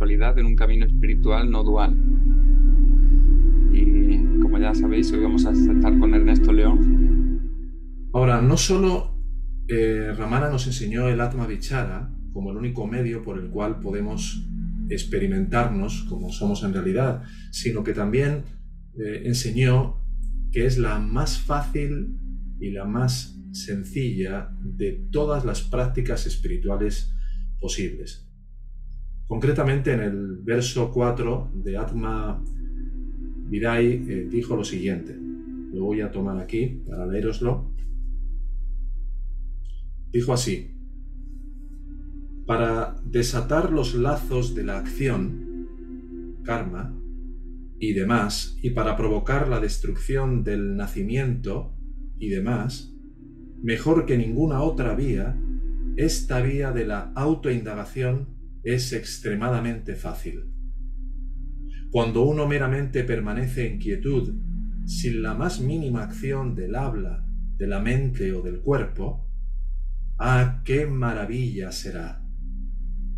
en un camino espiritual no dual. Y como ya sabéis, hoy vamos a estar con Ernesto León. Ahora, no solo eh, Ramana nos enseñó el Atma Vichara como el único medio por el cual podemos experimentarnos como somos en realidad, sino que también eh, enseñó que es la más fácil y la más sencilla de todas las prácticas espirituales posibles. Concretamente en el verso 4 de Atma Vidai eh, dijo lo siguiente, lo voy a tomar aquí para leeroslo. Dijo así, para desatar los lazos de la acción, karma, y demás, y para provocar la destrucción del nacimiento y demás, mejor que ninguna otra vía, esta vía de la autoindagación es extremadamente fácil. Cuando uno meramente permanece en quietud, sin la más mínima acción del habla, de la mente o del cuerpo, ¡ah, qué maravilla será!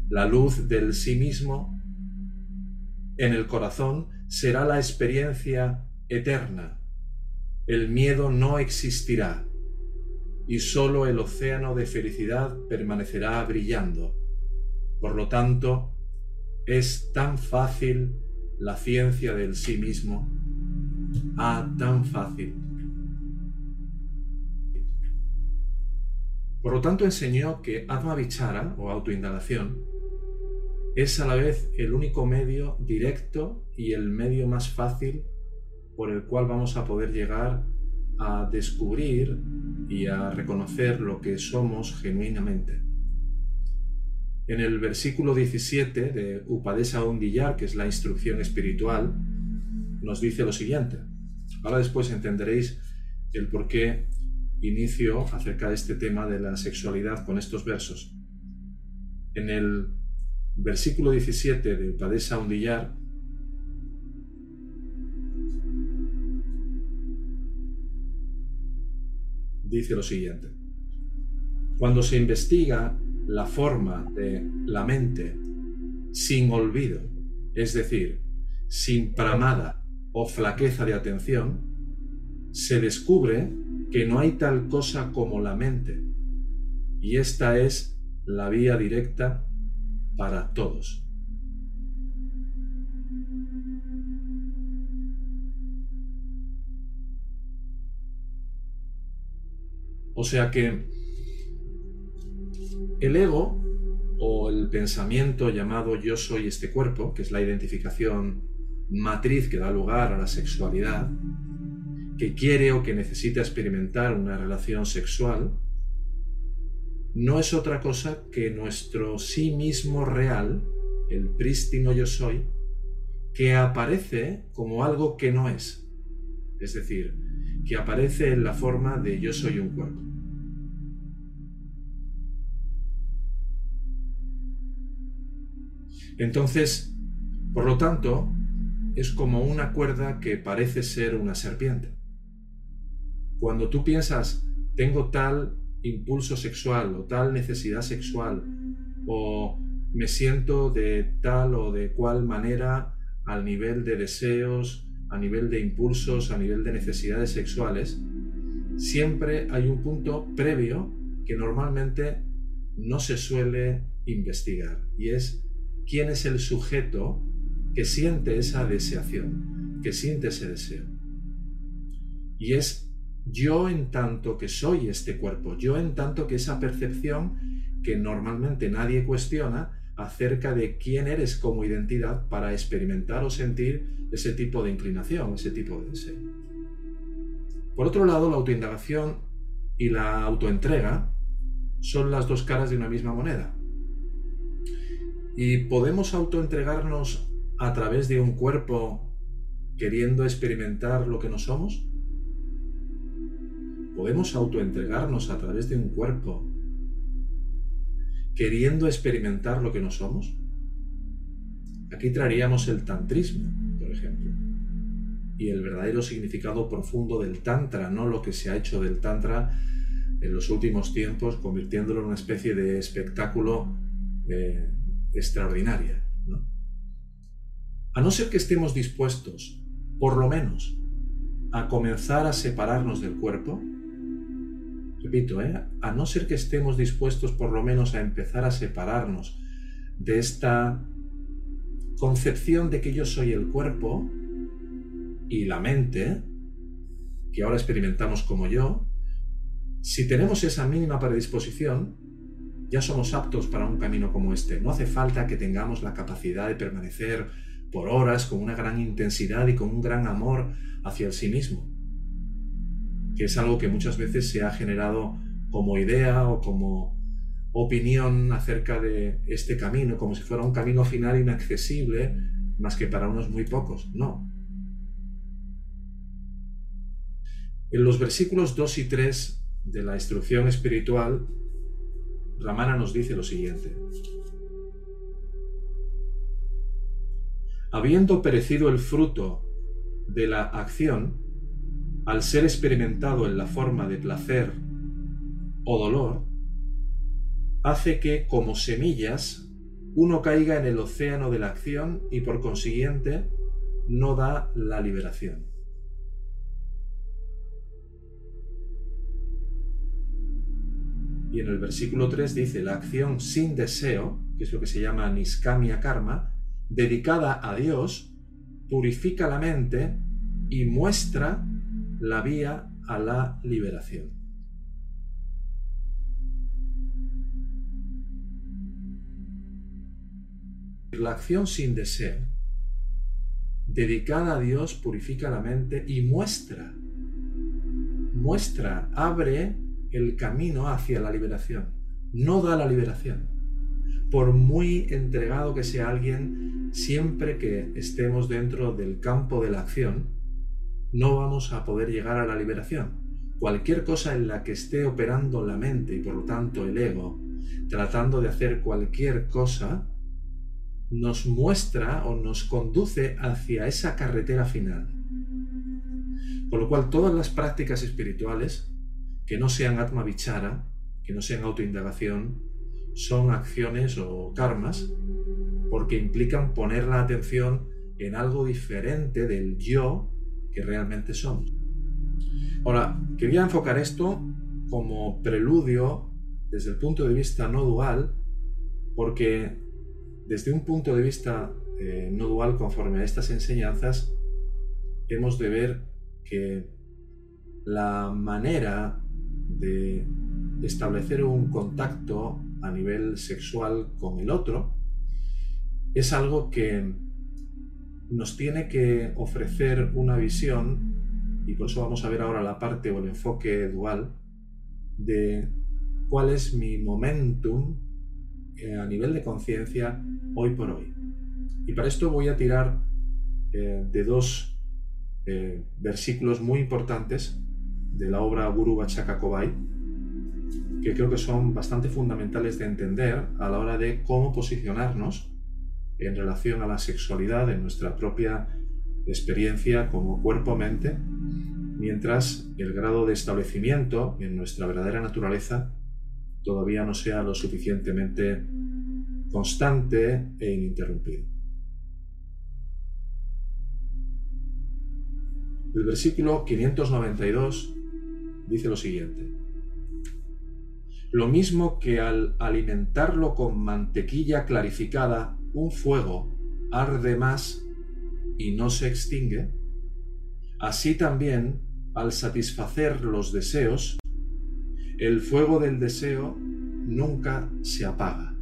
La luz del sí mismo en el corazón será la experiencia eterna. El miedo no existirá y sólo el océano de felicidad permanecerá brillando. Por lo tanto, es tan fácil la ciencia del sí mismo. Ah, tan fácil. Por lo tanto, enseñó que Atma Vichara, o autoindagación, es a la vez el único medio directo y el medio más fácil por el cual vamos a poder llegar a descubrir y a reconocer lo que somos genuinamente. En el versículo 17 de Upadesa Undillar, que es la instrucción espiritual, nos dice lo siguiente. Ahora después entenderéis el por qué inicio acerca de este tema de la sexualidad con estos versos. En el versículo 17 de Padesa Undillar, dice lo siguiente. Cuando se investiga la forma de la mente sin olvido, es decir, sin pramada o flaqueza de atención, se descubre que no hay tal cosa como la mente, y esta es la vía directa para todos. O sea que el ego o el pensamiento llamado yo soy este cuerpo, que es la identificación matriz que da lugar a la sexualidad, que quiere o que necesita experimentar una relación sexual, no es otra cosa que nuestro sí mismo real, el prístino yo soy, que aparece como algo que no es. Es decir, que aparece en la forma de yo soy un cuerpo. Entonces, por lo tanto, es como una cuerda que parece ser una serpiente. Cuando tú piensas, tengo tal impulso sexual o tal necesidad sexual o me siento de tal o de cual manera al nivel de deseos, a nivel de impulsos, a nivel de necesidades sexuales, siempre hay un punto previo que normalmente no se suele investigar y es quién es el sujeto que siente esa deseación, que siente ese deseo. Y es yo en tanto que soy este cuerpo, yo en tanto que esa percepción que normalmente nadie cuestiona acerca de quién eres como identidad para experimentar o sentir ese tipo de inclinación, ese tipo de deseo. Por otro lado, la autoindagación y la autoentrega son las dos caras de una misma moneda. Y podemos autoentregarnos a través de un cuerpo queriendo experimentar lo que no somos podemos autoentregarnos a través de un cuerpo queriendo experimentar lo que no somos? Aquí traeríamos el tantrismo, por ejemplo, y el verdadero significado profundo del tantra, no lo que se ha hecho del tantra en los últimos tiempos, convirtiéndolo en una especie de espectáculo eh, extraordinario. A no ser que estemos dispuestos, por lo menos, a comenzar a separarnos del cuerpo, repito, ¿eh? a no ser que estemos dispuestos por lo menos a empezar a separarnos de esta concepción de que yo soy el cuerpo y la mente, que ahora experimentamos como yo, si tenemos esa mínima predisposición, ya somos aptos para un camino como este. No hace falta que tengamos la capacidad de permanecer por horas con una gran intensidad y con un gran amor hacia el sí mismo, que es algo que muchas veces se ha generado como idea o como opinión acerca de este camino, como si fuera un camino final inaccesible, más que para unos muy pocos. No. En los versículos 2 y 3 de la instrucción espiritual, Ramana nos dice lo siguiente. Habiendo perecido el fruto de la acción, al ser experimentado en la forma de placer o dolor, hace que, como semillas, uno caiga en el océano de la acción y por consiguiente no da la liberación. Y en el versículo 3 dice, la acción sin deseo, que es lo que se llama niskamia karma, dedicada a Dios, purifica la mente y muestra la vía a la liberación. La acción sin deseo, dedicada a Dios, purifica la mente y muestra, muestra, abre el camino hacia la liberación. No da la liberación por muy entregado que sea alguien, siempre que estemos dentro del campo de la acción, no vamos a poder llegar a la liberación. Cualquier cosa en la que esté operando la mente y por lo tanto el ego, tratando de hacer cualquier cosa, nos muestra o nos conduce hacia esa carretera final. Por lo cual todas las prácticas espirituales que no sean atma vichara, que no sean autoindagación, son acciones o karmas porque implican poner la atención en algo diferente del yo que realmente somos. Ahora, quería enfocar esto como preludio desde el punto de vista no dual, porque desde un punto de vista eh, no dual conforme a estas enseñanzas, hemos de ver que la manera de establecer un contacto a nivel sexual con el otro, es algo que nos tiene que ofrecer una visión, y por eso vamos a ver ahora la parte o el enfoque dual, de cuál es mi momentum eh, a nivel de conciencia hoy por hoy. Y para esto voy a tirar eh, de dos eh, versículos muy importantes de la obra Guru Bachaka Kobai, que creo que son bastante fundamentales de entender a la hora de cómo posicionarnos en relación a la sexualidad en nuestra propia experiencia como cuerpo-mente, mientras el grado de establecimiento en nuestra verdadera naturaleza todavía no sea lo suficientemente constante e ininterrumpido. El versículo 592 dice lo siguiente. Lo mismo que al alimentarlo con mantequilla clarificada, un fuego arde más y no se extingue, así también al satisfacer los deseos, el fuego del deseo nunca se apaga.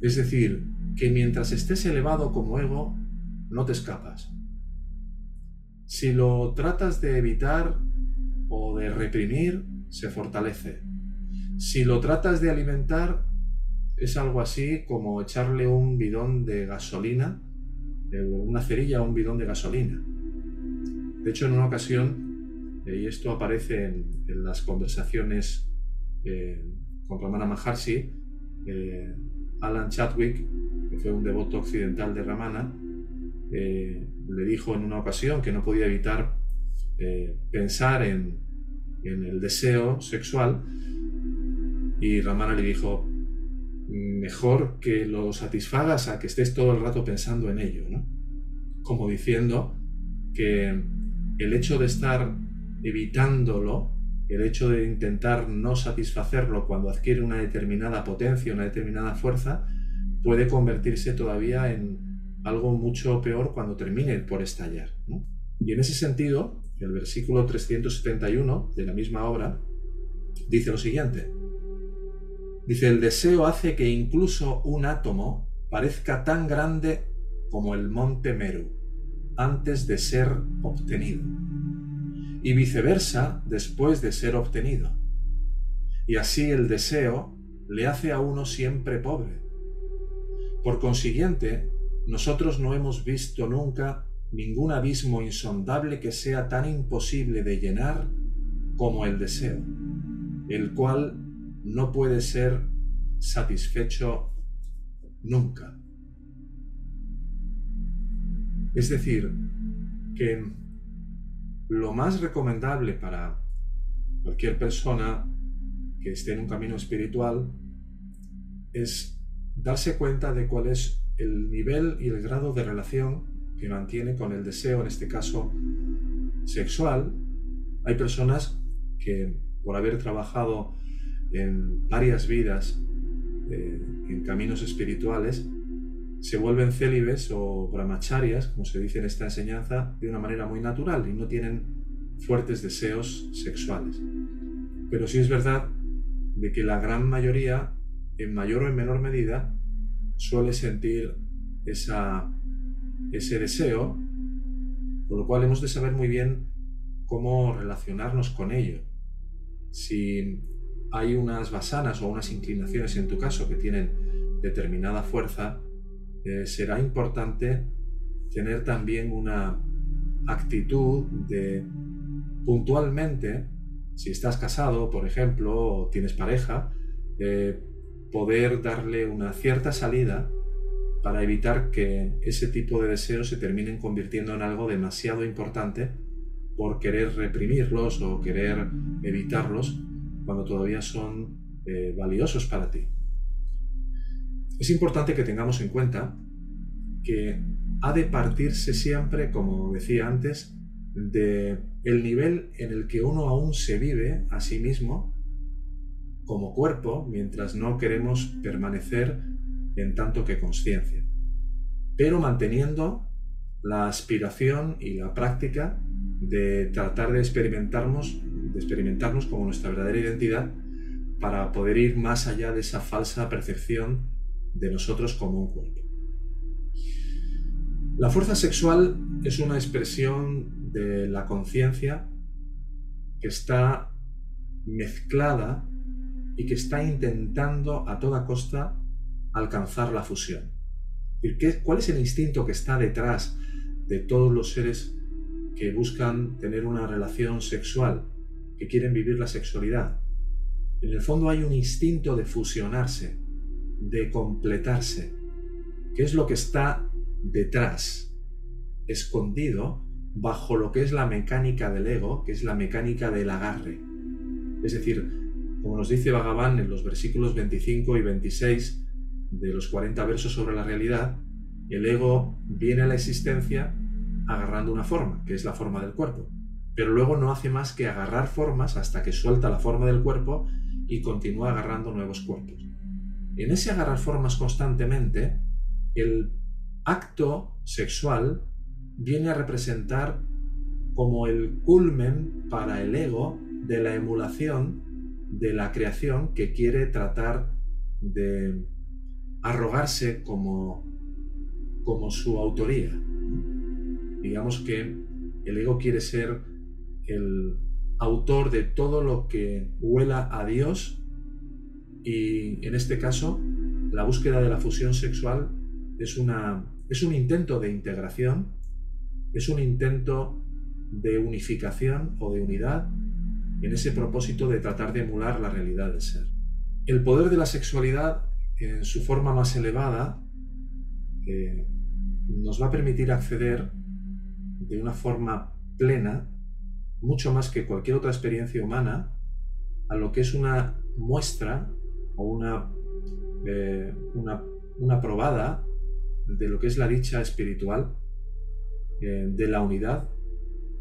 Es decir, que mientras estés elevado como ego, no te escapas. Si lo tratas de evitar o de reprimir, se fortalece. Si lo tratas de alimentar, es algo así como echarle un bidón de gasolina, una cerilla a un bidón de gasolina. De hecho, en una ocasión, eh, y esto aparece en, las conversaciones eh, con Ramana Maharshi, eh, Alan Chadwick, que fue un devoto occidental de Ramana, le dijo en una ocasión que no podía evitar eh, pensar en, en el deseo sexual y Ramana le dijo, mejor que lo satisfagas a que estés todo el rato pensando en ello, ¿no? Como diciendo que el hecho de estar evitándolo, el hecho de intentar no satisfacerlo cuando adquiere una determinada potencia, una determinada fuerza, puede convertirse todavía en algo mucho peor cuando termine por estallar. Y en ese sentido, el versículo 371 de la misma obra dice lo siguiente. Dice, el deseo hace que incluso un átomo parezca tan grande como el monte Meru antes de ser obtenido y viceversa después de ser obtenido. Y así el deseo le hace a uno siempre pobre. Por consiguiente, nosotros no hemos visto nunca ningún abismo insondable que sea tan imposible de llenar como el deseo, el cual no puede ser satisfecho nunca. Es decir, que lo más recomendable para cualquier persona que esté en un camino espiritual es darse cuenta de cuál es el nivel y el grado de relación que mantiene con el deseo, en este caso sexual. Hay personas que por haber trabajado en varias vidas eh, en caminos espirituales, se vuelven célibes o brahmacharias, como se dice en esta enseñanza, de una manera muy natural y no tienen fuertes deseos sexuales. Pero sí es verdad de que la gran mayoría, en mayor o en menor medida, suele sentir esa, ese deseo, por lo cual hemos de saber muy bien cómo relacionarnos con ello. Si hay unas basanas o unas inclinaciones en tu caso que tienen determinada fuerza, eh, será importante tener también una actitud de puntualmente, si estás casado, por ejemplo, o tienes pareja, eh, poder darle una cierta salida para evitar que ese tipo de deseos se terminen convirtiendo en algo demasiado importante por querer reprimirlos o querer evitarlos cuando todavía son eh, valiosos para ti. Es importante que tengamos en cuenta que ha de partirse siempre, como decía antes, de el nivel en el que uno aún se vive a sí mismo como cuerpo mientras no queremos permanecer en tanto que conciencia, pero manteniendo la aspiración y la práctica de tratar de experimentarnos, de experimentarnos como nuestra verdadera identidad para poder ir más allá de esa falsa percepción de nosotros como un cuerpo. La fuerza sexual es una expresión de la conciencia que está mezclada y que está intentando a toda costa alcanzar la fusión. ¿Cuál es el instinto que está detrás de todos los seres que buscan tener una relación sexual, que quieren vivir la sexualidad. En el fondo hay un instinto de fusionarse, de completarse, que es lo que está detrás, escondido bajo lo que es la mecánica del ego, que es la mecánica del agarre. Es decir, como nos dice Bhagavan en los versículos 25 y 26 de los 40 versos sobre la realidad, el ego viene a la existencia agarrando una forma, que es la forma del cuerpo. Pero luego no hace más que agarrar formas hasta que suelta la forma del cuerpo y continúa agarrando nuevos cuerpos. En ese agarrar formas constantemente, el acto sexual viene a representar como el culmen para el ego de la emulación de la creación que quiere tratar de arrogarse como, como su autoría. Digamos que el ego quiere ser el autor de todo lo que huela a Dios y en este caso la búsqueda de la fusión sexual es, una, es un intento de integración, es un intento de unificación o de unidad en ese propósito de tratar de emular la realidad del ser. El poder de la sexualidad en su forma más elevada eh, nos va a permitir acceder de una forma plena, mucho más que cualquier otra experiencia humana, a lo que es una muestra o una, eh, una, una, probada de lo que es la dicha espiritual, eh, de la unidad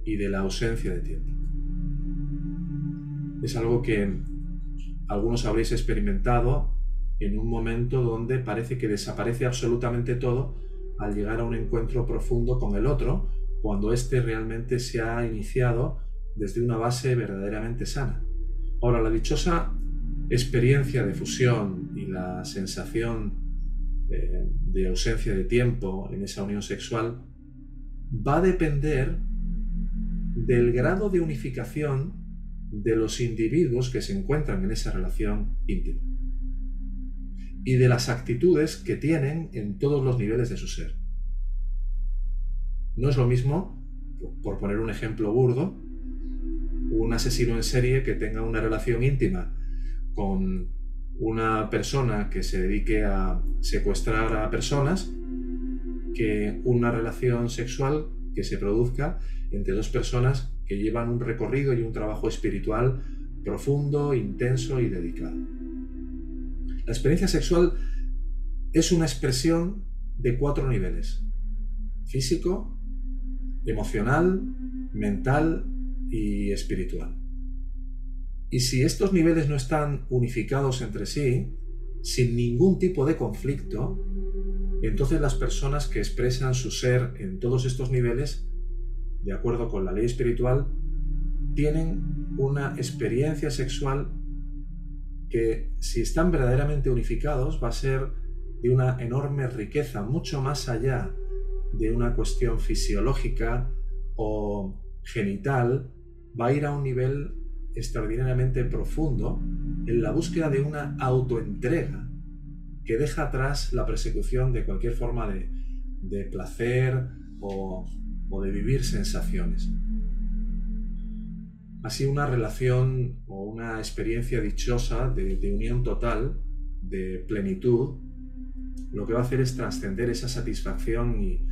y de la ausencia de tiempo. Es algo que algunos habréis experimentado en un momento donde parece que desaparece absolutamente todo al llegar a un encuentro profundo con el otro, cuando éste realmente se ha iniciado desde una base verdaderamente sana. Ahora, la dichosa experiencia de fusión y la sensación eh, de ausencia de tiempo en esa unión sexual va a depender del grado de unificación de los individuos que se encuentran en esa relación íntima y de las actitudes que tienen en todos los niveles de su ser. No es lo mismo, por poner un ejemplo burdo, un asesino en serie que tenga una relación íntima con una persona que se dedique a secuestrar a personas que una relación sexual que se produzca entre dos personas que llevan un recorrido y un trabajo espiritual profundo, intenso y dedicado. La experiencia sexual es una expresión de cuatro niveles. Físico, emocional, mental y espiritual. Y si estos niveles no están unificados entre sí, sin ningún tipo de conflicto, entonces las personas que expresan su ser en todos estos niveles, de acuerdo con la ley espiritual, tienen una experiencia sexual que si están verdaderamente unificados va a ser de una enorme riqueza, mucho más allá de una cuestión fisiológica o genital, va a ir a un nivel extraordinariamente profundo en la búsqueda de una autoentrega que deja atrás la persecución de cualquier forma de, placer o, o de vivir sensaciones. Así una relación o una experiencia dichosa de, unión total, de plenitud, lo que va a hacer es trascender esa satisfacción y,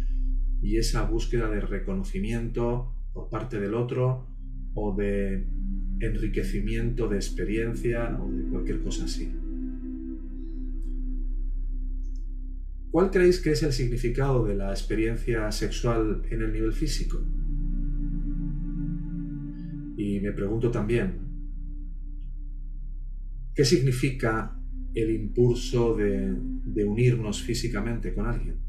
y esa búsqueda de reconocimiento por parte del otro o de enriquecimiento de experiencia o de cualquier cosa así. ¿Cuál creéis que es el significado de la experiencia sexual en el nivel físico? Y me pregunto también, ¿qué significa el impulso de, unirnos físicamente con alguien?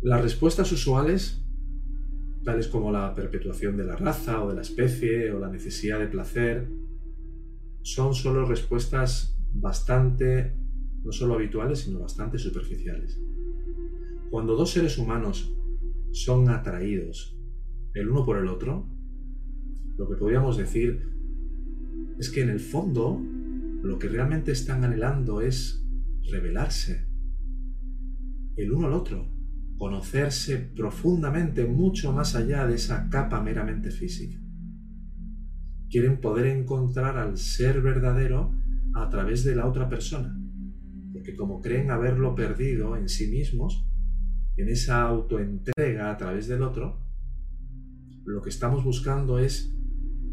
Las respuestas usuales, tales como la perpetuación de la raza o de la especie o la necesidad de placer, son solo respuestas bastante, no solo habituales, sino bastante superficiales. Cuando dos seres humanos son atraídos el uno por el otro, lo que podríamos decir es que en el fondo lo que realmente están anhelando es revelarse el uno al otro, conocerse profundamente, mucho más allá de esa capa meramente física. Quieren poder encontrar al ser verdadero a través de la otra persona, porque como creen haberlo perdido en sí mismos, en esa autoentrega a través del otro, lo que estamos buscando es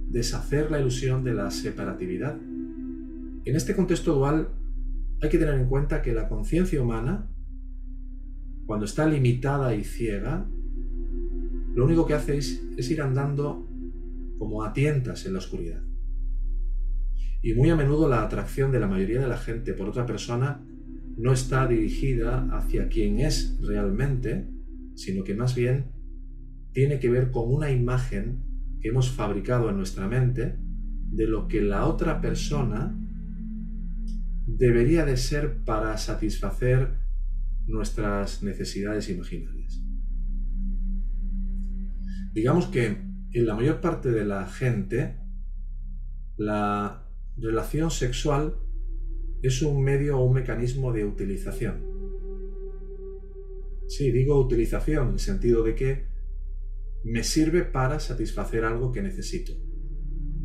deshacer la ilusión de la separatividad. En este contexto dual hay que tener en cuenta que la conciencia humana, cuando está limitada y ciega, lo único que hace es, ir andando como a tientas en la oscuridad. Y muy a menudo la atracción de la mayoría de la gente por otra persona no está dirigida hacia quien es realmente, sino que más bien tiene que ver con una imagen hemos fabricado en nuestra mente de lo que la otra persona debería de ser para satisfacer nuestras necesidades imaginarias. Digamos que en la mayor parte de la gente la relación sexual es un medio o un mecanismo de utilización. Sí, digo utilización en el sentido de que me sirve para satisfacer algo que necesito.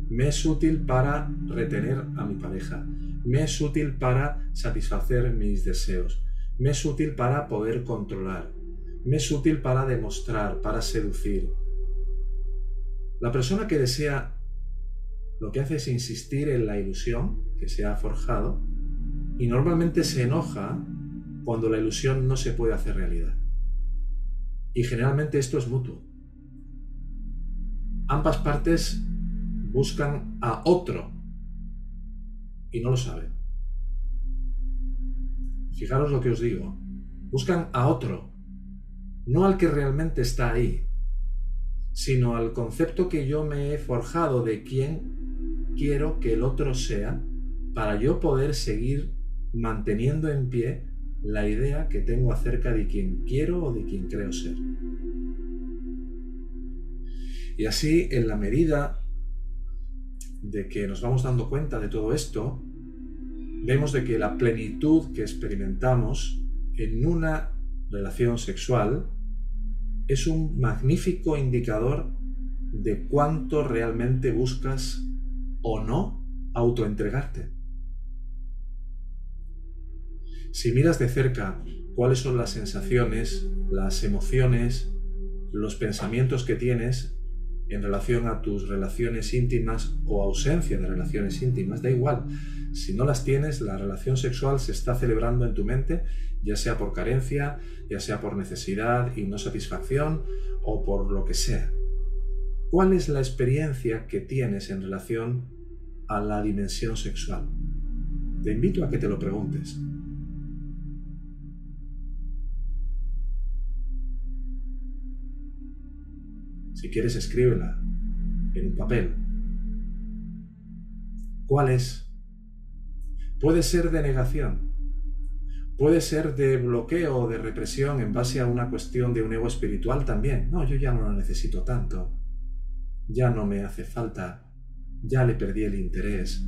Me es útil para retener a mi pareja. Me es útil para satisfacer mis deseos. Me es útil para poder controlar. me es útil para demostrar, para seducir. La persona que desea lo que hace es insistir en la ilusión que se ha forjado y normalmente se enoja cuando la ilusión no se puede hacer realidad. Y generalmente esto es mutuo. Ambas partes buscan a otro y no lo saben. Fijaros lo que os digo. Buscan a otro, no al que realmente está ahí, sino al concepto que yo me he forjado de quién quiero que el otro sea para yo poder seguir manteniendo en pie la idea que tengo acerca de quién quiero o de quién creo ser. Y así, en la medida de que nos vamos dando cuenta de todo esto, vemos de que la plenitud que experimentamos en una relación sexual es un magnífico indicador de cuánto realmente buscas o no autoentregarte. Si miras de cerca cuáles son las sensaciones, las emociones, los pensamientos que tienes en relación a tus relaciones íntimas o ausencia de relaciones íntimas, da igual. Si no las tienes, la relación sexual se está celebrando en tu mente, ya sea por carencia, ya sea por necesidad y no satisfacción o por lo que sea. ¿Cuál es la experiencia que tienes en relación a la dimensión sexual? Te invito a que te lo preguntes. Si quieres, escríbela en un papel. ¿Cuál es? Puede ser de negación, puede ser de bloqueo o de represión en base a una cuestión de un ego espiritual también. No, yo ya no lo necesito tanto, ya no me hace falta, ya le perdí el interés.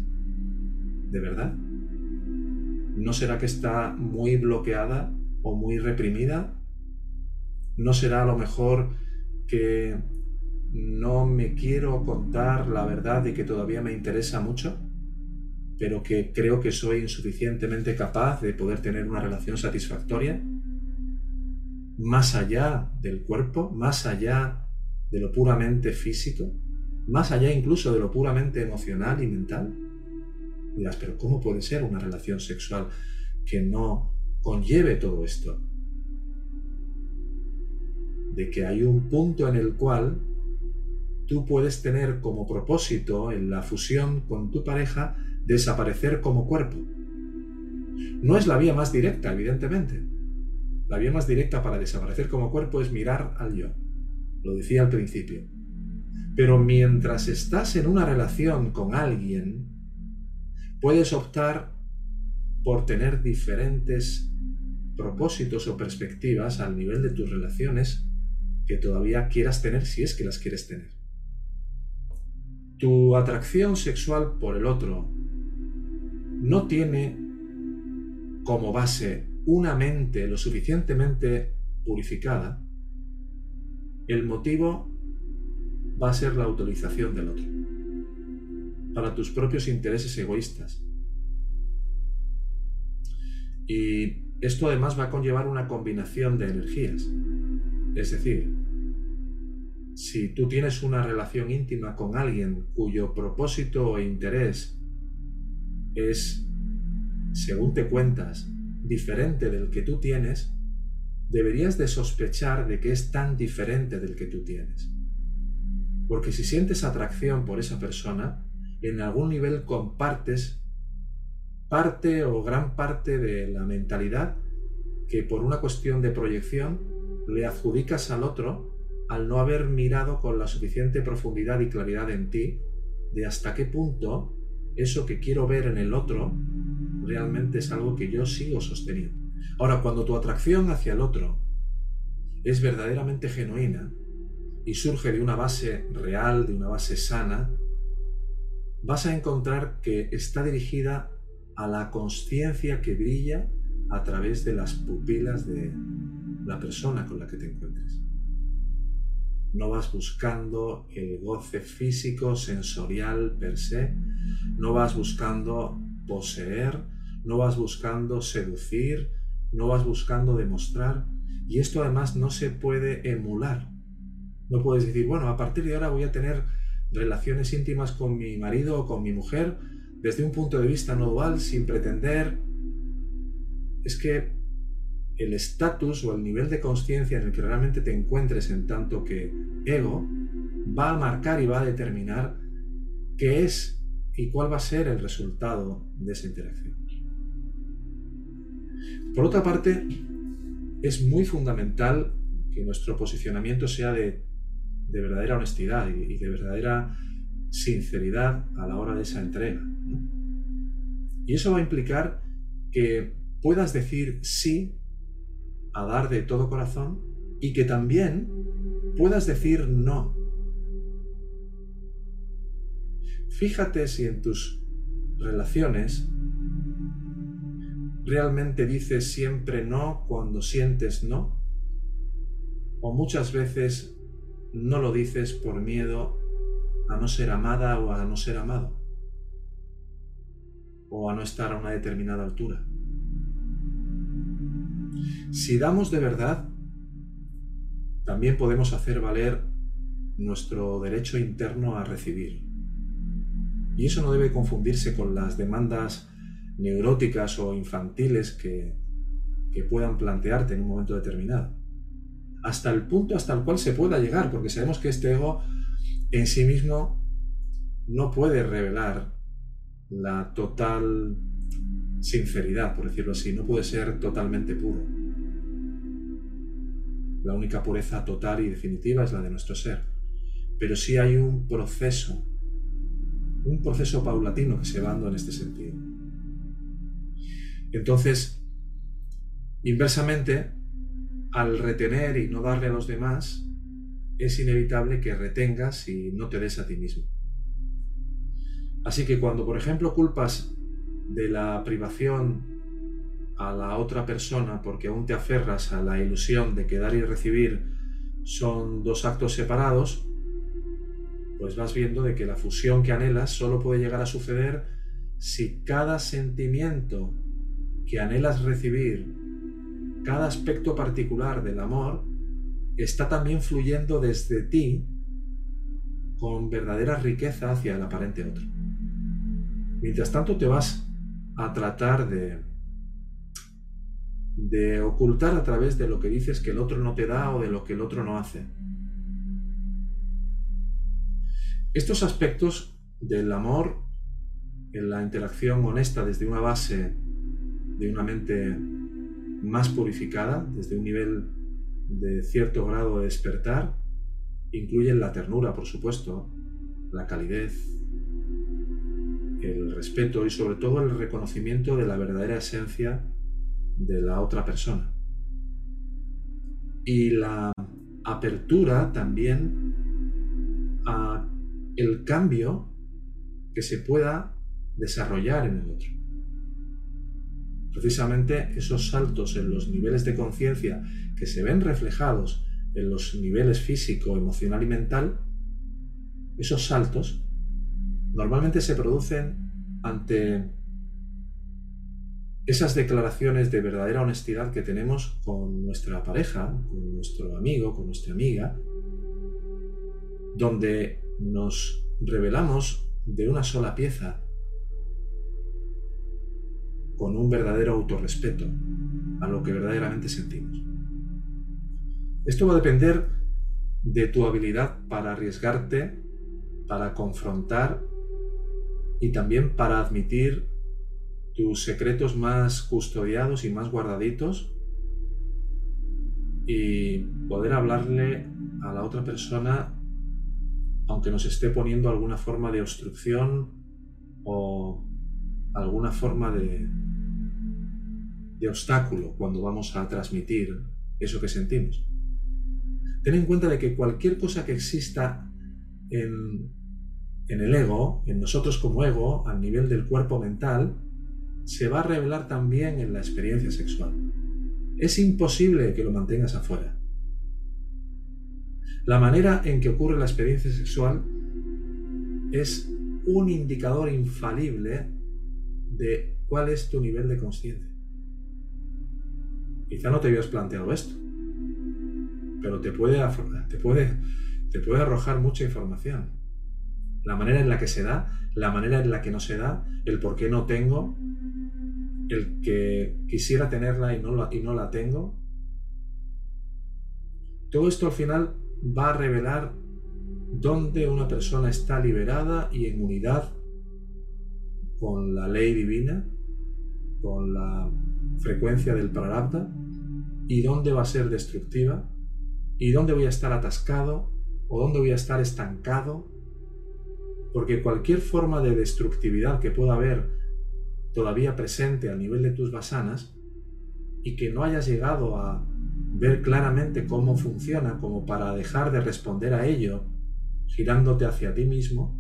¿De verdad? ¿No será que está muy bloqueada o muy reprimida? ¿No será a lo mejor que no me quiero contar la verdad de que todavía me interesa mucho, pero que creo que soy insuficientemente capaz de poder tener una relación satisfactoria, más allá del cuerpo, más allá de lo puramente físico, más allá incluso de lo puramente emocional y mental. dirás, pero ¿cómo puede ser una relación sexual que no conlleve todo esto? De que hay un punto en el cual tú puedes tener como propósito en la fusión con tu pareja desaparecer como cuerpo. No es la vía más directa, evidentemente. La vía más directa para desaparecer como cuerpo es mirar al yo. Lo decía al principio. Pero mientras estás en una relación con alguien, puedes optar por tener diferentes propósitos o perspectivas al nivel de tus relaciones que todavía quieras tener si es que las quieres tener. Tu atracción sexual por el otro no tiene como base una mente lo suficientemente purificada, el motivo va a ser la utilización del otro para tus propios intereses egoístas. Y esto además va a conllevar una combinación de energías. Es decir, si tú tienes una relación íntima con alguien cuyo propósito e interés es, según te cuentas, diferente del que tú tienes, deberías de sospechar de que es tan diferente del que tú tienes. Porque si sientes atracción por esa persona, en algún nivel compartes parte o gran parte de la mentalidad que por una cuestión de proyección le adjudicas al otro al no haber mirado con la suficiente profundidad y claridad en ti de hasta qué punto eso que quiero ver en el otro realmente es algo que yo sigo sosteniendo. Ahora, cuando tu atracción hacia el otro es verdaderamente genuina y surge de una base real, de una base sana, vas a encontrar que está dirigida a la conciencia que brilla a través de las pupilas de la persona con la que te encuentres no vas buscando el goce físico, sensorial per se, no vas buscando poseer, no vas buscando seducir, no vas buscando demostrar, Y esto además no se puede emular. No puedes decir, bueno, a partir de ahora voy a tener relaciones íntimas con mi marido o con mi mujer desde un punto de vista no dual, sin pretender. Es que el estatus o el nivel de conciencia en el que realmente te encuentres en tanto que ego va a marcar y va a determinar qué es y cuál va a ser el resultado de esa interacción. Por otra parte, es muy fundamental que nuestro posicionamiento sea de, verdadera honestidad y, de verdadera sinceridad a la hora de esa entrega. Y eso va a implicar que puedas decir sí a dar de todo corazón y que también puedas decir no. Fíjate si en tus relaciones realmente dices siempre no cuando sientes no. O muchas veces no lo dices por miedo a no ser amada o a no ser amado. O a no estar a una determinada altura. Si damos de verdad, también podemos hacer valer nuestro derecho interno a recibir. Y eso no debe confundirse con las demandas neuróticas o infantiles que, puedan plantearte en un momento determinado. Hasta el punto hasta el cual se pueda llegar, porque sabemos que este ego en sí mismo no puede revelar la total sinceridad, por decirlo así, no puede ser totalmente puro. La única pureza total y definitiva es la de nuestro ser. Pero sí hay un proceso, un proceso paulatino que se va dando en este sentido. Entonces, inversamente, al retener y no darle a los demás, es inevitable que retengas y no te des a ti mismo. Así que cuando, por ejemplo, culpas de la privación a la otra persona porque aún te aferras a la ilusión de que dar y recibir son dos actos separados, pues vas viendo de que la fusión que anhelas solo puede llegar a suceder si cada sentimiento que anhelas recibir, cada aspecto particular del amor, está también fluyendo desde ti con verdadera riqueza hacia el aparente otro. Mientras tanto te vas a tratar de de ocultar a través de lo que dices que el otro no te da o de lo que el otro no hace. Estos aspectos del amor en la interacción honesta desde una base de una mente más purificada, desde un nivel de cierto grado de despertar, incluyen la ternura, por supuesto, la calidez, el respeto y sobre todo el reconocimiento de la verdadera esencia de la otra persona. Y la apertura también a el cambio que se pueda desarrollar en el otro. Precisamente esos saltos en los niveles de conciencia que se ven reflejados en los niveles físico, emocional y mental, esos saltos normalmente se producen ante esas declaraciones de verdadera honestidad que tenemos con nuestra pareja, con nuestro amigo, con nuestra amiga, donde nos revelamos de una sola pieza con un verdadero autorrespeto a lo que verdaderamente sentimos. Esto va a depender de tu habilidad para arriesgarte, para confrontar y también para admitir tus secretos más custodiados y más guardaditos y poder hablarle a la otra persona aunque nos esté poniendo alguna forma de obstrucción o alguna forma de, obstáculo cuando vamos a transmitir eso que sentimos. Ten en cuenta de que cualquier cosa que exista en, en el ego, en nosotros como ego, al nivel del cuerpo mental, se va a revelar también en la experiencia sexual. Es imposible que lo mantengas afuera. La manera en que ocurre la experiencia sexual es un indicador infalible de cuál es tu nivel de conciencia. Quizá no te habías planteado esto, pero te puede, te puede, te puede arrojar mucha información. La manera en la que se da, la manera en la que no se da, el por qué no tengo, el que quisiera tenerla y no la, y no la tengo. Todo esto al final va a revelar dónde una persona está liberada y en unidad con la ley divina, con la frecuencia del prarabdha, y dónde va a ser destructiva, y dónde voy a estar atascado, o dónde voy a estar estancado, porque cualquier forma de destructividad que pueda haber todavía presente a nivel de tus basanas, y que no hayas llegado a ver claramente cómo funciona, como para dejar de responder a ello, girándote hacia ti mismo,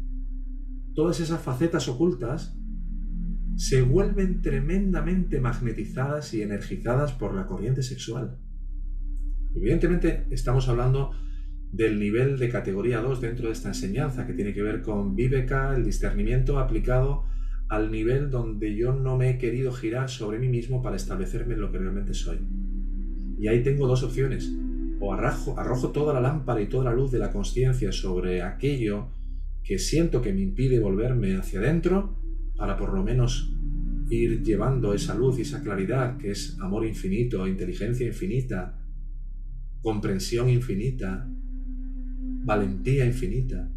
todas esas facetas ocultas se vuelven tremendamente magnetizadas y energizadas por la corriente sexual. Evidentemente estamos hablando del nivel de categoría 2 dentro de esta enseñanza, que tiene que ver con Viveka, el discernimiento aplicado al nivel donde yo no me he querido girar sobre mí mismo para establecerme en lo que realmente soy. Y ahí tengo dos opciones. O arrojo, arrojo toda la lámpara y toda la luz de la conciencia sobre aquello que siento que me impide volverme hacia adentro, para por lo menos ir llevando esa luz y esa claridad que es amor infinito, inteligencia infinita, comprensión infinita, valentía infinita.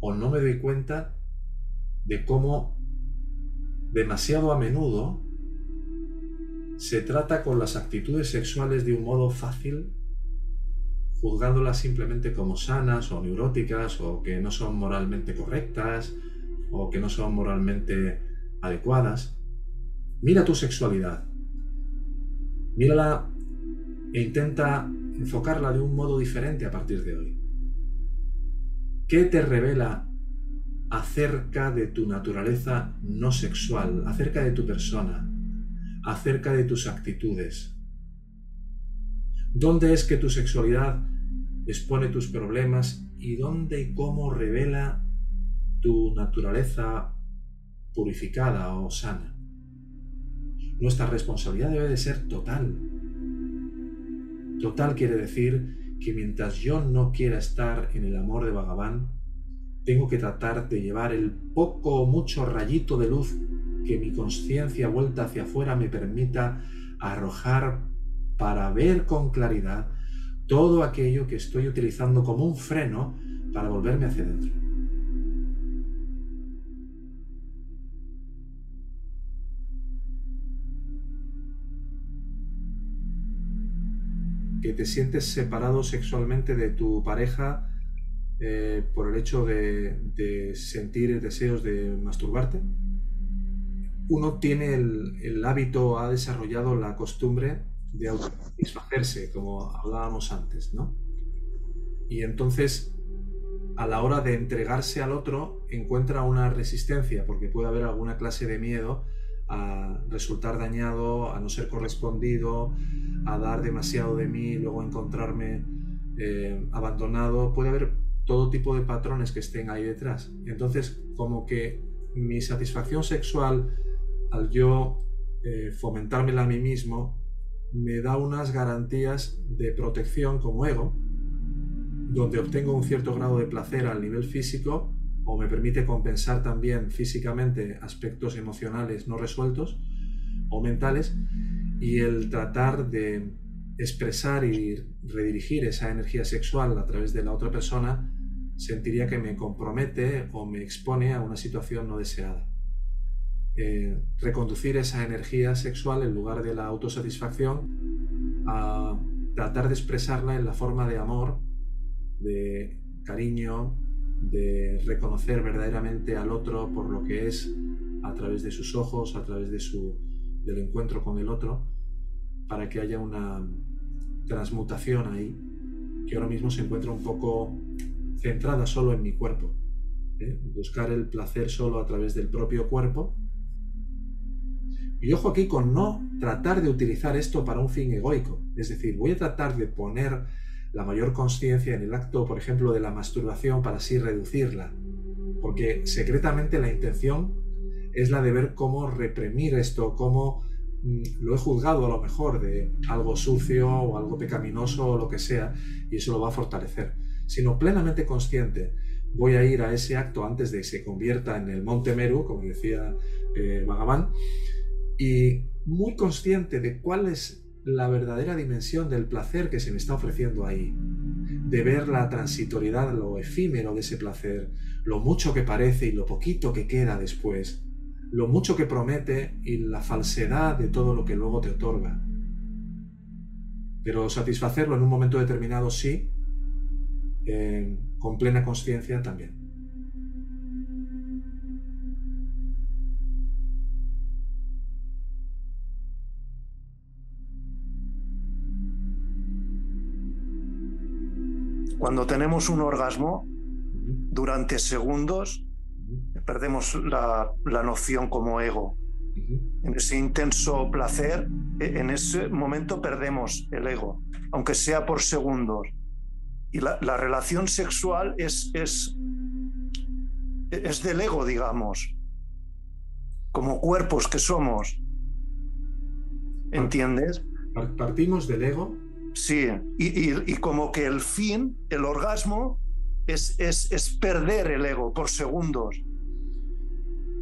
O no me doy cuenta de cómo demasiado a menudo se trata con las actitudes sexuales de un modo fácil, juzgándolas simplemente como sanas o neuróticas o que no son moralmente correctas o que no son moralmente adecuadas. Mira tu sexualidad. Mírala e intenta enfocarla de un modo diferente a partir de hoy. ¿Qué te revela acerca de tu naturaleza no sexual, acerca de tu persona, acerca de tus actitudes. ¿Dónde es que tu sexualidad expone tus problemas y dónde y cómo revela tu naturaleza purificada o sana? Nuestra responsabilidad debe de ser total. Total quiere decir que mientras yo no quiera estar en el amor de Bhagavan, tengo que tratar de llevar el poco o mucho rayito de luz que mi conciencia vuelta hacia afuera me permita arrojar para ver con claridad todo aquello que estoy utilizando como un freno para volverme hacia adentro. Te sientes separado sexualmente de tu pareja eh, por el hecho de, de sentir deseos de masturbarte uno tiene el, hábito, ha desarrollado la costumbre de autosatisfacerse, como hablábamos antes, ¿no? Y entonces, a la hora de entregarse al otro, encuentra una resistencia, porque puede haber alguna clase de miedo a resultar dañado, a no ser correspondido, a dar demasiado de mí, luego encontrarme eh, abandonado. Puede haber todo tipo de patrones que estén ahí detrás. Entonces, como que mi satisfacción sexual al yo eh, fomentármela a mí mismo, me da unas garantías de protección como ego, donde obtengo un cierto grado de placer al nivel físico o me permite compensar también físicamente aspectos emocionales no resueltos o mentales y el tratar de expresar y redirigir esa energía sexual a través de la otra persona sentiría que me compromete o me expone a una situación no deseada. Eh, reconducir esa energía sexual en lugar de la autosatisfacción a tratar de expresarla en la forma de amor, de cariño, de reconocer verdaderamente al otro por lo que es a través de sus ojos, a través de su, del encuentro con el otro, para que haya una transmutación ahí que ahora mismo se encuentra un poco centrada solo en mi cuerpo. ¿eh? Buscar el placer solo a través del propio cuerpo y ojo aquí con no tratar de utilizar esto para un fin egoico. Es decir, voy a tratar de poner la mayor conciencia en el acto, por ejemplo, de la masturbación para así reducirla. Porque secretamente la intención es la de ver cómo reprimir esto, cómo mm, lo he juzgado a lo mejor de algo sucio o algo pecaminoso o lo que sea, y eso lo va a fortalecer, sino plenamente consciente. Voy a ir a ese acto antes de que se convierta en el Monte Meru, como decía eh, y muy consciente de cuál es la verdadera dimensión del placer que se me está ofreciendo ahí, de ver la transitoriedad, lo efímero de ese placer, lo mucho que parece y lo poquito que queda después, lo mucho que promete y la falsedad de todo lo que luego te otorga. Pero satisfacerlo en un momento determinado sí, con plena conciencia también. Cuando tenemos un orgasmo, durante segundos perdemos la, noción como ego. En ese intenso placer, e, en ese momento perdemos el ego, aunque sea por segundos. Y la, relación sexual es, es, es del ego, digamos, como cuerpos que somos. ¿Entiendes? Partimos del ego Sí, y, como que el fin, el orgasmo, es, es, perder el ego por segundos.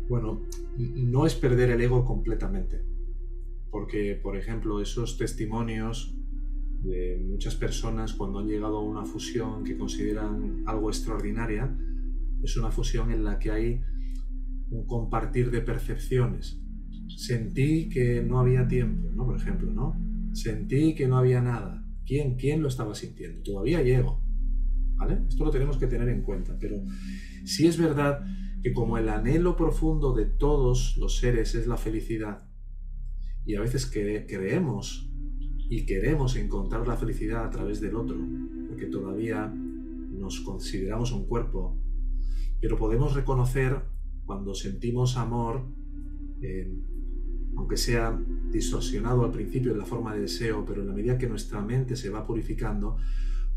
Bueno, no es perder el ego completamente, porque, por ejemplo, esos testimonios de muchas personas cuando han llegado a una fusión que consideran algo extraordinaria, es una fusión en la que hay un compartir de percepciones. Sentí que no había tiempo, ¿no? Por ejemplo, ¿no? Sentí que no había nada. ¿Quién, quién lo estaba sintiendo? Todavía llego. ¿Vale? Esto lo tenemos que tener en cuenta. Pero sí es verdad que como el anhelo profundo de todos los seres es la felicidad, y a veces creemos y queremos encontrar la felicidad a través del otro, porque todavía nos consideramos un cuerpo, pero podemos reconocer cuando sentimos amor, aunque sea distorsionado al principio en la forma de deseo, pero en la medida que nuestra mente se va purificando,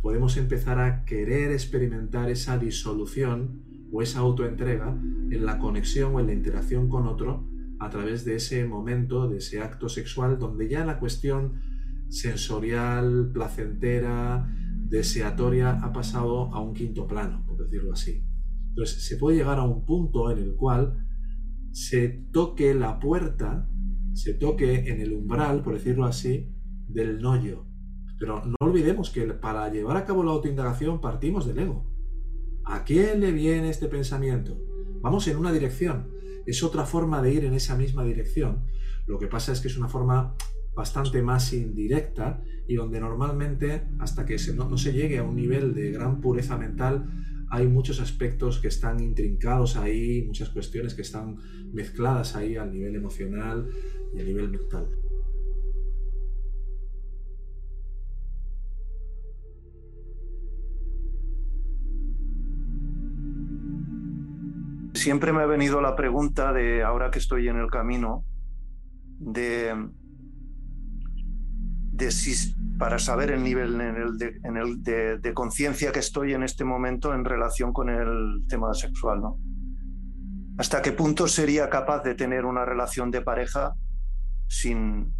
podemos empezar a querer experimentar esa disolución o esa autoentrega en la conexión o en la interacción con otro a través de ese momento, de ese acto sexual, donde ya la cuestión sensorial, placentera, deseatoria ha pasado a un quinto plano, por decirlo así. Entonces se puede llegar a un punto en el cual se toque la puerta se toque en el umbral, por decirlo así, del noyo. Pero no olvidemos que para llevar a cabo la autoindagación partimos del ego. ¿A quién le viene este pensamiento? Vamos en una dirección. Es otra forma de ir en esa misma dirección. Lo que pasa es que es una forma bastante más indirecta y donde normalmente, hasta que no, no se llegue a un nivel de gran pureza mental, hay muchos aspectos que están intrincados ahí, muchas cuestiones que están mezcladas ahí al nivel emocional y a nivel mental. Siempre me ha venido la pregunta de, ahora que estoy en el camino, de para saber el nivel de, conciencia que estoy en este momento en relación con el tema sexual, ¿no? ¿Hasta qué punto sería capaz de tener una relación de pareja sin,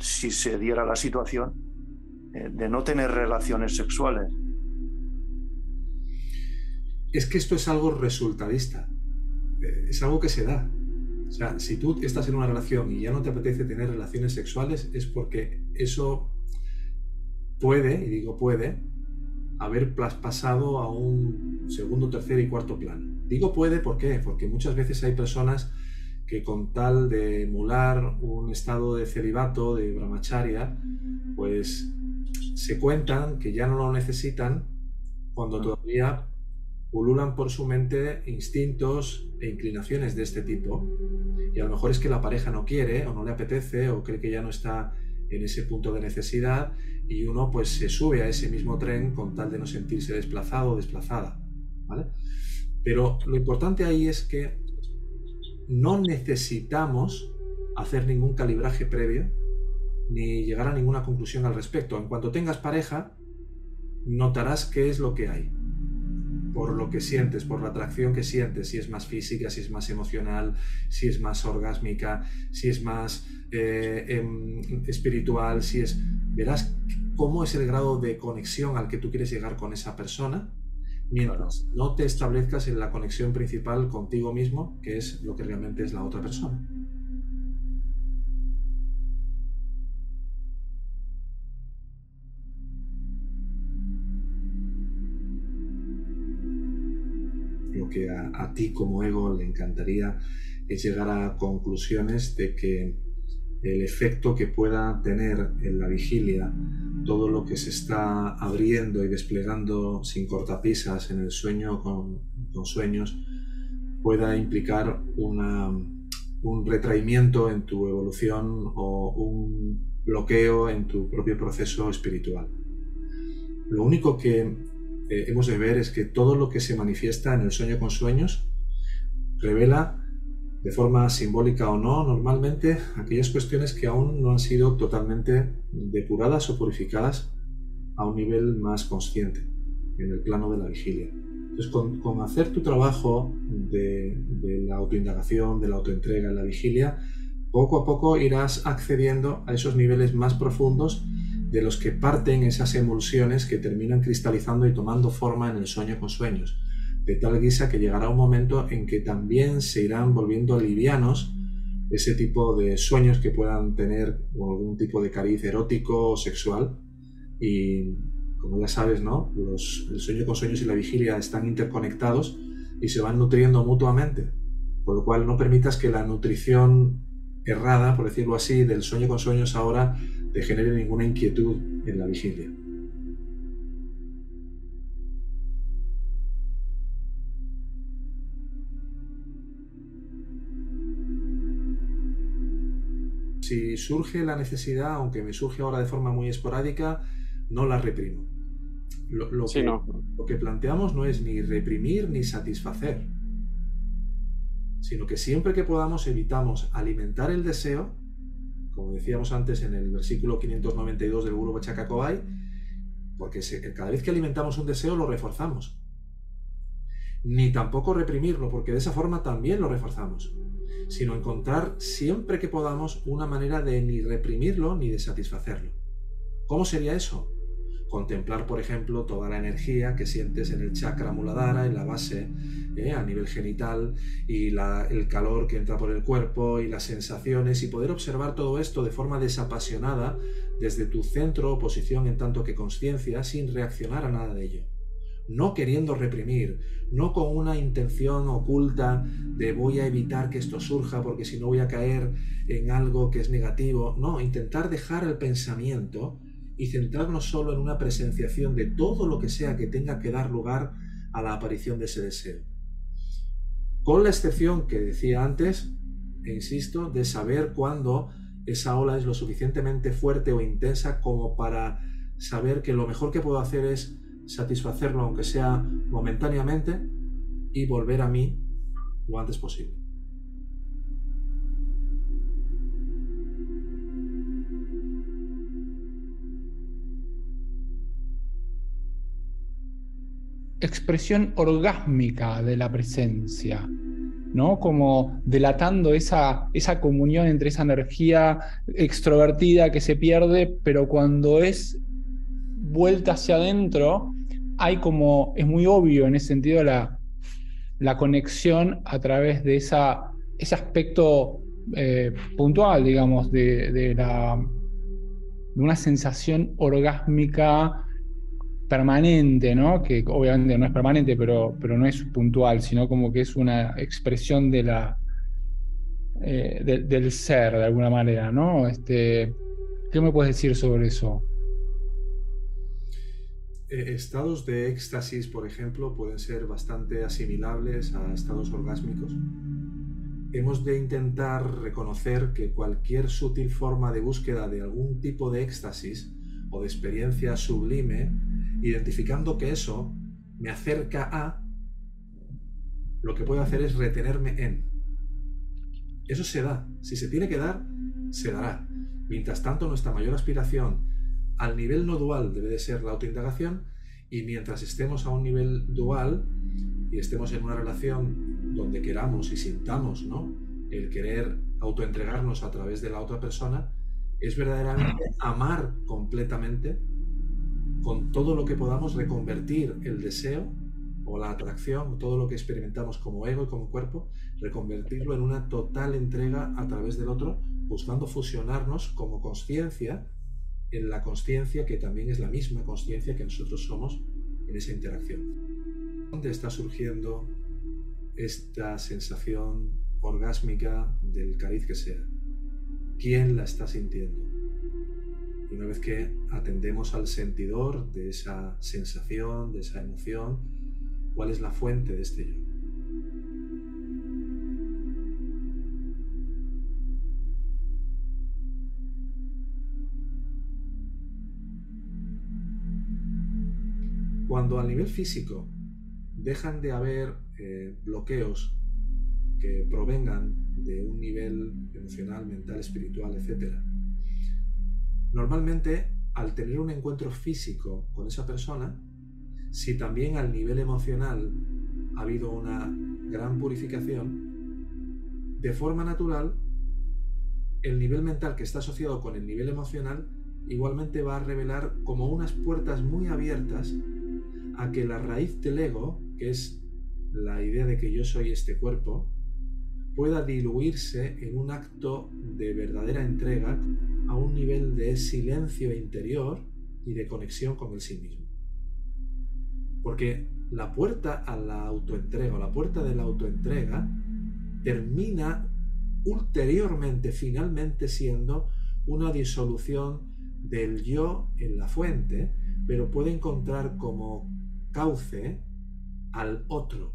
si se diera la situación, eh, de no tener relaciones sexuales? Es que esto es algo resultadista, eh, es algo que se da. O sea, si tú estás en una relación y ya no te apetece tener relaciones sexuales, es porque eso puede, y digo puede, haber pasado a un segundo, tercer y cuarto plano. Digo puede, ¿por qué? Porque muchas veces hay personas que con tal de emular un estado de celibato, de brahmacharya, pues se cuentan que ya no lo necesitan cuando ah. todavía pululan por su mente instintos e inclinaciones de este tipo. Y a lo mejor es que la pareja no quiere o no le apetece o cree que ya no está en ese punto de necesidad y uno pues se sube a ese mismo tren con tal de no sentirse desplazado o desplazada. Pero lo importante ahí es que no necesitamos hacer ningún calibraje previo ni llegar a ninguna conclusión al respecto. En cuanto tengas pareja, notarás qué es lo que hay por lo que sientes, por la atracción que sientes, si es más física, si es más emocional, si es más orgásmica, si es más eh, em, espiritual, si es... Verás cómo es el grado de conexión al que tú quieres llegar con esa persona mientras no te establezcas en la conexión principal contigo mismo, que es lo que realmente es la otra persona. Que a, ti como ego le encantaría es llegar a conclusiones de que el efecto que pueda tener en la vigilia todo lo que se está abriendo y desplegando sin cortapisas en el sueño con, sueños pueda implicar un retraimiento en tu evolución o un bloqueo en tu propio proceso espiritual. Lo único que hemos de ver es que todo lo que se manifiesta en el sueño con sueños revela de forma simbólica o no, normalmente aquellas cuestiones que aún no han sido totalmente depuradas o purificadas a un nivel más consciente, en el plano de la vigilia. Entonces, con, hacer tu trabajo de, la autoindagación, de la autoentrega en la vigilia, poco a poco irás accediendo a esos niveles más profundos de los que parten esas emulsiones que terminan cristalizando y tomando forma en el sueño con sueños de tal guisa que llegará un momento en que también se irán volviendo livianos ese tipo de sueños que puedan tener algún tipo de cariz erótico o sexual. Y como ya sabes, ¿no? Los, el sueño con sueños y la vigilia están interconectados y se van nutriendo mutuamente. Por lo cual no permitas que la nutrición errada, por decirlo así, del sueño con sueños ahora te genere ninguna inquietud en la vigilia. si surge la necesidad, aunque me surge ahora de forma muy esporádica, no la reprimo. Lo, que, lo que planteamos no es ni reprimir ni satisfacer, sino que siempre que podamos evitamos alimentar el deseo, como decíamos antes en el versículo 592 del Guru Bachakakobay, porque cada vez que alimentamos un deseo lo reforzamos. Ni tampoco reprimirlo, porque de esa forma también lo reforzamos sino encontrar siempre que podamos una manera de ni reprimirlo ni de satisfacerlo. ¿Cómo sería eso? Contemplar, por ejemplo, toda la energía que sientes en el chakra muladhara, en la base, eh, a nivel genital, y el calor que entra por el cuerpo y las sensaciones, y poder observar todo esto de forma desapasionada desde tu centro o posición en tanto que conciencia, sin reaccionar a nada de ello. No queriendo reprimir, no con una intención oculta de voy a evitar que esto surja porque si no voy a caer en algo que es negativo, no, intentar dejar el pensamiento y centrarnos solo en una presenciación de todo lo que sea que tenga que dar lugar a la aparición de ese deseo. Con la excepción que decía antes, e insisto, de saber cuándo esa ola es lo suficientemente fuerte o intensa como para saber que lo mejor que puedo hacer es satisfacerlo aunque sea momentáneamente y volver a mí lo antes posible. Expresión orgásmica de la presencia, ¿no? Como delatando esa, esa comunión entre esa energía extrovertida que se pierde, pero cuando es vuelta hacia adentro, hay como, es muy obvio en ese sentido la, la conexión a través de esa, ese aspecto eh, puntual, digamos, de, la, de una sensación orgásmica permanente, ¿no? Que obviamente no es permanente, pero, pero no es puntual, sino como que es una expresión de la, eh, del ser, de alguna manera, ¿no? Este, ¿Qué me puedes decir sobre eso? Eh, estados de éxtasis, por ejemplo, pueden ser bastante asimilables a estados orgásmicos. Hemos de intentar reconocer que cualquier sutil forma de búsqueda de algún tipo de éxtasis o de experiencia sublime, identificando que eso me acerca a, lo que puedo hacer es retenerme en. Eso se da. Si se tiene que dar, se dará. Mientras tanto, nuestra mayor aspiración al nivel no dual debe de ser la autoindagación y mientras estemos a un nivel dual, y estemos en una relación donde queramos y sintamos, ¿no? El querer autoentregarnos a través de la otra persona, es verdaderamente amar completamente, con todo lo que podamos reconvertir el deseo o la atracción, todo lo que experimentamos como ego y como cuerpo, reconvertirlo en una total entrega a través del otro, buscando fusionarnos como conciencia en la conciencia que también es la misma conciencia que nosotros somos en esa interacción. ¿Dónde está surgiendo esta sensación orgásmica del cariz que sea? ¿Quién la está sintiendo? Y una vez que atendemos al sentidor de esa sensación, de esa emoción, ¿cuál es la fuente de este yo? Cuando a nivel físico dejan de haber eh, bloqueos que provengan de un nivel emocional, mental, espiritual, etc. Normalmente, al tener un encuentro físico con esa persona, si también al nivel emocional ha habido una gran purificación, de forma natural, el nivel mental que está asociado con el nivel emocional igualmente va a revelar como unas puertas muy abiertas a que la raíz del ego, que es la idea de que yo soy este cuerpo, pueda diluirse en un acto de verdadera entrega a un nivel de silencio interior y de conexión con el sí mismo. Porque la puerta a la autoentrega, la puerta de la autoentrega, termina ulteriormente, finalmente siendo una disolución del yo en la fuente, pero puede encontrar como cauce al otro,